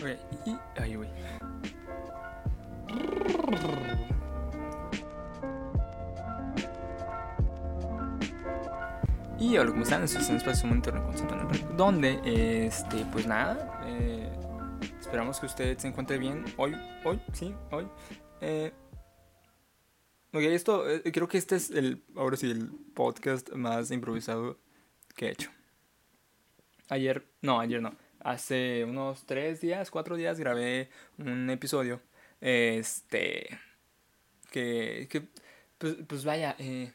Ok, y. Ay, güey. Y hola, ¿cómo están? Esto es un espacio momento donde, este, pues nada, eh, esperamos que usted se encuentre bien hoy, hoy, sí, hoy. Eh, ok, esto, eh, creo que este es el, ahora sí, el podcast más improvisado que he hecho. Ayer, no, ayer no, hace unos tres días, cuatro días grabé un episodio, este, que, que pues, pues vaya, eh,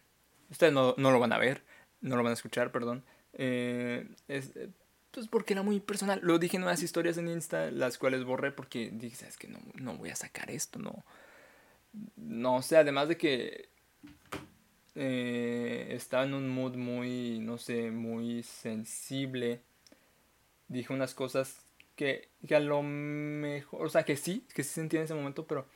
ustedes no, no lo van a ver no lo van a escuchar, perdón. Eh, es, pues porque era muy personal. Lo dije en unas historias en Insta, las cuales borré porque dije, sabes que no, no voy a sacar esto, no. No sé, además de que eh, estaba en un mood muy, no sé, muy sensible. Dije unas cosas que, que a lo mejor, o sea, que sí, que sí sentía en ese momento, pero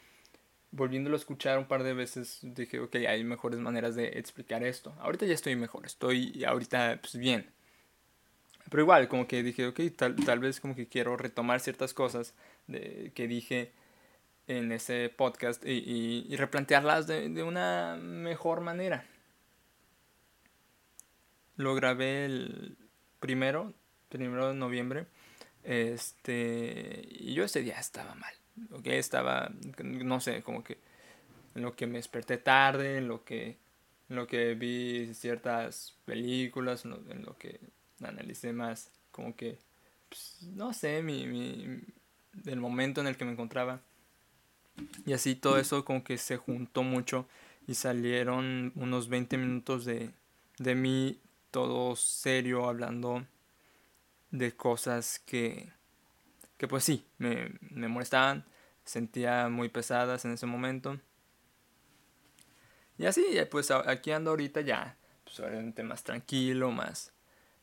volviéndolo a escuchar un par de veces, dije, ok, hay mejores maneras de explicar esto. Ahorita ya estoy mejor, estoy ahorita pues bien. Pero igual, como que dije, ok, tal, tal vez como que quiero retomar ciertas cosas de, que dije en ese podcast y, y, replantearlas de, de, una mejor manera. Lo grabé el primero, primero de noviembre. Este, y yo ese día estaba mal ok, estaba, no sé, como que en lo que me desperté tarde, en lo que, en lo que vi ciertas películas, en lo, que analicé más, como que, pues, no sé, mi, mi, el momento en el que me encontraba. Y así todo eso como que se juntó mucho y salieron unos 20 minutos de, de mí todo serio hablando de cosas que, que pues sí, me, me molestaban, sentía muy pesadas en ese momento. Y así, pues aquí ando ahorita ya, pues obviamente más tranquilo, más,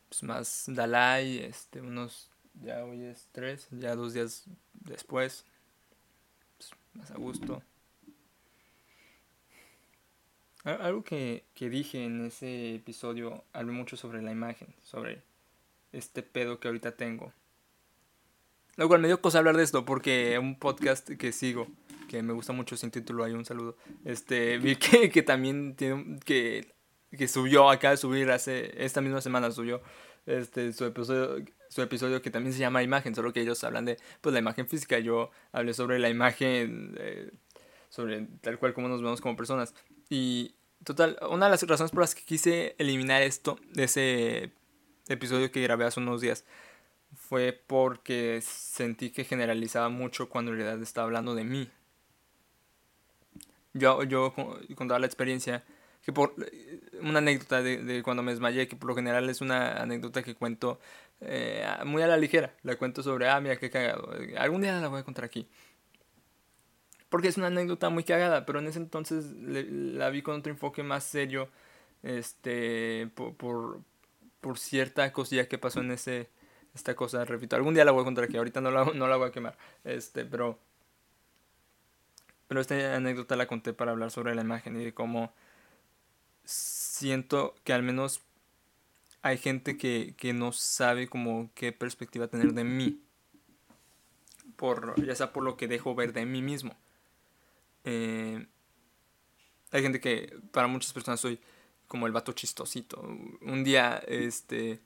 pues más Dalai, este, unos, ya hoy es tres, ya dos días después, pues, más a gusto. Algo que, que dije en ese episodio, hablé mucho sobre la imagen, sobre este pedo que ahorita tengo. Lo cual me dio cosa hablar de esto porque un podcast que sigo, que me gusta mucho sin título, hay un saludo, este, vi que, que también tiene, que, que subió, acaba de subir hace, esta misma semana subió, este, su episodio, su episodio que también se llama Imagen, solo que ellos hablan de, pues, la imagen física, yo hablé sobre la imagen, eh, sobre tal cual como nos vemos como personas, y total, una de las razones por las que quise eliminar esto de ese episodio que grabé hace unos días, fue porque sentí que generalizaba mucho cuando en realidad estaba hablando de mí. Yo, yo contaba la experiencia, que por una anécdota de, cuando me desmayé, que por lo general es una anécdota que cuento eh, muy a la ligera. La cuento sobre, ah, mira qué cagado. Algún día la voy a contar aquí. Porque es una anécdota muy cagada, pero en ese entonces la vi con otro enfoque más serio, este, por, por cierta cosilla que pasó en ese, esta cosa, repito, algún día la voy a contar aquí, ahorita no la, no la voy a quemar, este, pero, pero esta anécdota la conté para hablar sobre la imagen y de cómo siento que al menos hay gente que, que no sabe como qué perspectiva tener de mí, por, ya sea por lo que dejo ver de mí mismo. Eh, hay gente que para muchas personas soy como el vato chistosito. Un día, este,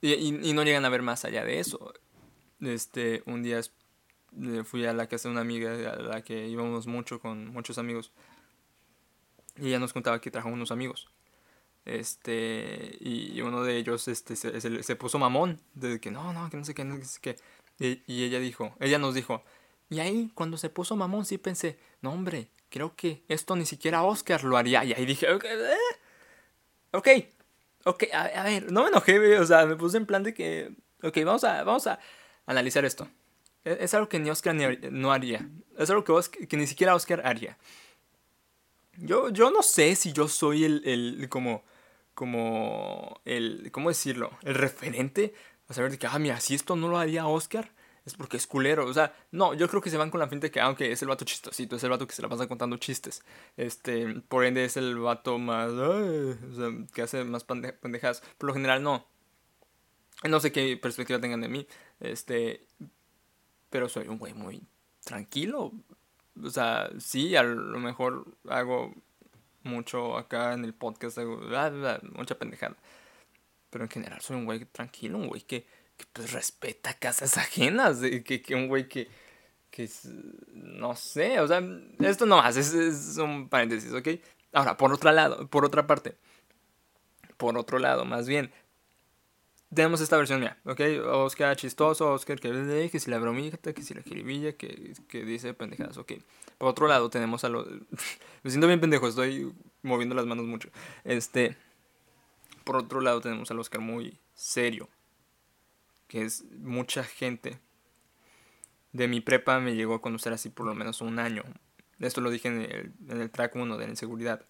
y, no llegan a ver más allá de eso. Este, un día eh, fui a la casa de una amiga a la que íbamos mucho con muchos amigos. Y ella nos contaba que trajo unos amigos. Este, y uno de ellos este, se, se, puso mamón. De que no, no, que no sé qué, no sé qué. Y, y, ella dijo, ella nos dijo. Y ahí, cuando se puso mamón, sí pensé, no, hombre, creo que esto ni siquiera Oscar lo haría. Y ahí dije, ok, eh, ok, Ok, a, ver, no me enojé, o sea, me puse en plan de que, ok, vamos a, vamos a analizar esto. E, es, algo que ni Oscar ni, no haría. Es algo que, que ni siquiera Oscar haría. Yo, yo no sé si yo soy el, el como, como, el, ¿cómo decirlo? El referente a saber de que, ah, mira, si esto no lo haría Oscar, es porque es culero. O sea, no, yo creo que se van con la finta de que, aunque es el vato chistosito, es el vato que se la pasa contando chistes. Este, por ende es el vato más, o sea, que hace más pendejadas. Por lo general no. No sé qué perspectiva tengan de mí. Este, pero soy un güey muy tranquilo. O sea, sí, a lo mejor hago mucho acá en el podcast, hago mucha pendejada. Pero en general soy un güey tranquilo, un güey que, que pues respeta casas ajenas, que, que un güey que, que no sé, o sea, esto no más, es, es un paréntesis, ¿ok? Ahora, por otro lado, por otra parte, por otro lado, más bien, tenemos esta versión mía, ¿ok? Oscar chistoso, Oscar que, que si la bromita, que si la jiribilla, que, que dice pendejadas, ok. Por otro lado tenemos a los... Me siento bien pendejo, estoy moviendo las manos mucho. Este... Por otro lado tenemos al Oscar muy serio, que es mucha gente. De mi prepa me llegó a conocer así por lo menos un año. Esto lo dije en el, track 1 de la inseguridad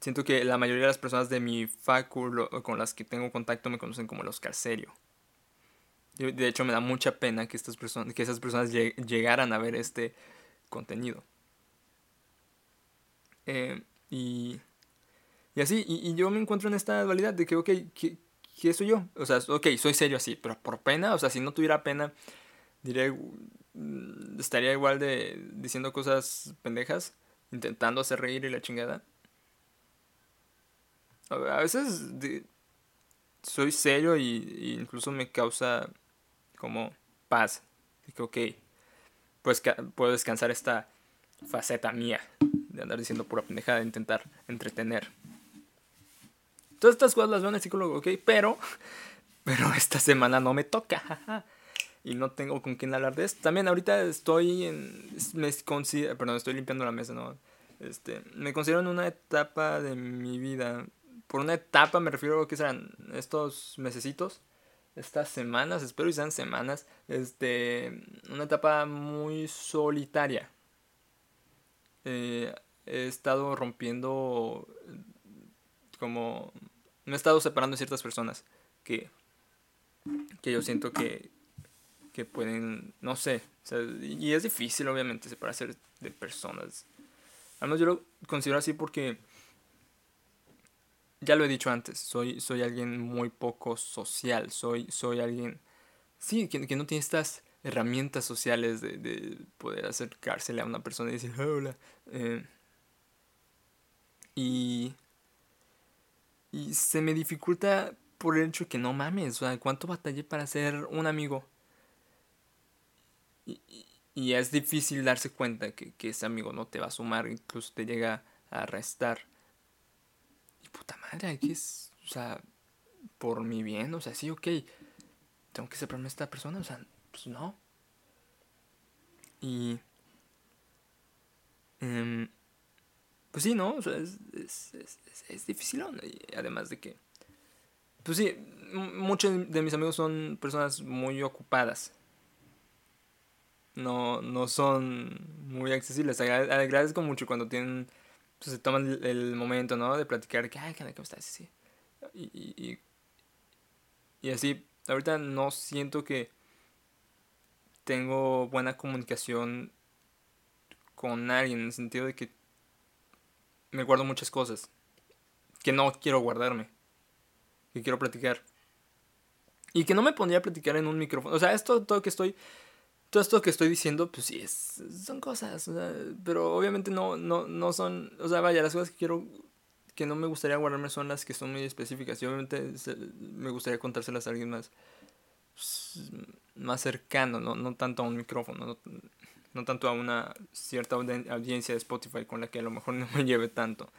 siento que la mayoría de las personas de mi facu con las que tengo contacto me conocen como el Oscar Serio. De hecho, me da mucha pena que, estas personas, que esas personas llegaran a ver este contenido. Eh, y, y así, y, yo me encuentro en esta dualidad de que, ok, ¿qué, ¿qué, soy yo? O sea, ok, soy serio así, pero por pena, o sea, si no tuviera pena, diré, mm, estaría igual de diciendo cosas pendejas, intentando hacer reír y la chingada. A veces soy serio y, incluso me causa como paz. Digo, ok, pues puedo descansar esta faceta mía de andar diciendo pura pendejada, de intentar entretener. Todas estas cosas las veo en el psicólogo, ok, pero, pero esta semana no me toca. y no tengo con quién hablar de esto. También ahorita estoy en. Me considero, perdón, estoy limpiando la mesa, ¿no? Este, me considero en una etapa de mi vida por una etapa me refiero a que serán estos mesecitos, estas semanas, espero que sean semanas, este, una etapa muy solitaria. Eh, he estado rompiendo, como, me he estado separando de ciertas personas que, que yo siento que, que pueden, no sé, y es difícil obviamente separarse de personas. Además yo lo considero así porque ya lo he dicho antes, soy, soy alguien muy poco social, soy, soy alguien, sí, que, no tiene estas herramientas sociales de, poder acercársele a una persona y decir, hola. Eh, y, y se me dificulta por el hecho que no mames, o sea, ¿cuánto batallé para ser un amigo? Y, y, es difícil darse cuenta que, que ese amigo no te va a sumar, incluso te llega a restar puta madre, aquí es, o sea, por mi bien, o sea, sí, ok, tengo que separarme de esta persona, o sea, pues no. Y... Em, pues sí, ¿no? Es, es, es, es difícil, y además de que... Pues sí, muchos de mis amigos son personas muy ocupadas. No, no son muy accesibles. Agradezco mucho cuando tienen pues, se toman el, momento, ¿no? De platicar, que, ay, ¿cómo estás? Sí. Y, y, y, así, ahorita no siento que tengo buena comunicación con alguien, en el sentido de que me guardo muchas cosas que no quiero guardarme, que quiero platicar. Y que no me pondría a platicar en un micrófono. O sea, esto todo que estoy todo esto que estoy diciendo, pues sí, es, son cosas, pero obviamente no, no, no son, o sea, vaya, las cosas que quiero, que no me gustaría guardarme son las que son muy específicas y obviamente me gustaría contárselas a alguien más, pues, más cercano, no, no tanto a un micrófono, no, no tanto a una cierta audiencia de Spotify con la que a lo mejor no me lleve tanto.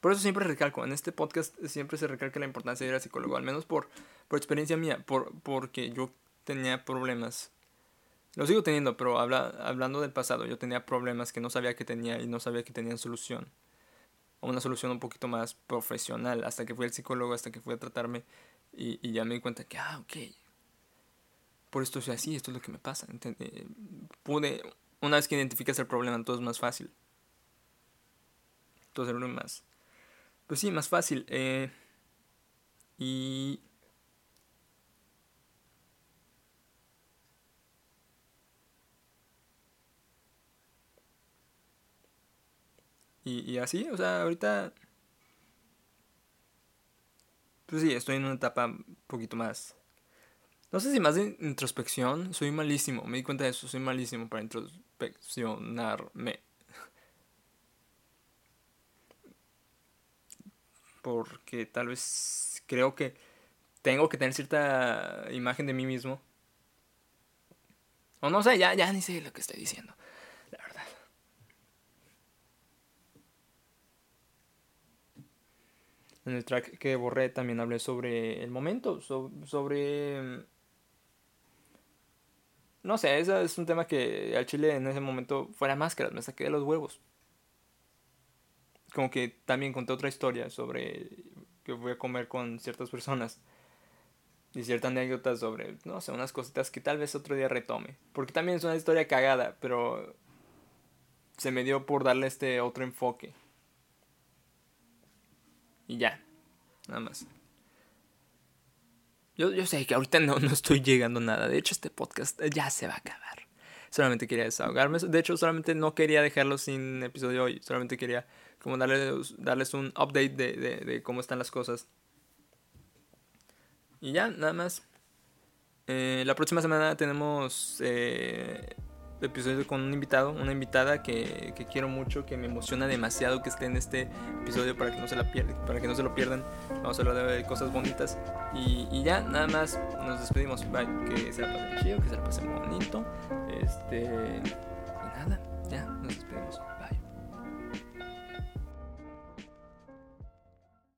Por eso siempre recalco, en este podcast siempre se recalca la importancia de ir al psicólogo, al menos por, por experiencia mía, por, porque yo tenía problemas. Lo sigo teniendo, pero habla, hablando del pasado, yo tenía problemas que no sabía que tenía y no sabía que tenían solución. Una solución un poquito más profesional, hasta que fui al psicólogo, hasta que fui a tratarme y, y ya me di cuenta que, ah, ok, por esto soy así, esto es lo que me pasa. Eh, pude, una vez que identificas el problema, todo es más fácil. Todo es más, pues sí, más fácil. Eh, y Y, así, o sea, ahorita... Pues sí, estoy en una etapa un poquito más... No sé si más de introspección, soy malísimo, me di cuenta de eso, soy malísimo para introspeccionarme. Porque tal vez creo que tengo que tener cierta imagen de mí mismo. O no sé, ya, ya ni sé lo que estoy diciendo. La verdad. En el track que borré también hablé sobre el momento, sobre no sé, ese es un tema que al chile en ese momento fuera máscaras, me saqué de los huevos. Como que también conté otra historia sobre que voy a comer con ciertas personas. Y cierta anécdota sobre, no sé, unas cositas que tal vez otro día retome. Porque también es una historia cagada, pero se me dio por darle este otro enfoque. Y ya, nada más. Yo, yo sé que ahorita no, no estoy llegando a nada. De hecho, este podcast ya se va a acabar. Solamente quería desahogarme. De hecho, solamente no quería dejarlo sin episodio hoy. Solamente quería como darles, darles un update de, de, de cómo están las cosas. Y ya, nada más. Eh, la próxima semana tenemos eh, episodio con un invitado, una invitada que, que, quiero mucho, que me emociona demasiado que esté en este episodio para que no se la pierdan, para que no se lo pierdan. Vamos a hablar de cosas bonitas. Y, y ya, nada más, nos despedimos. Bye, que se la pasen chido, que se la pasen bonito. Este. Y nada, ya, nos despedimos.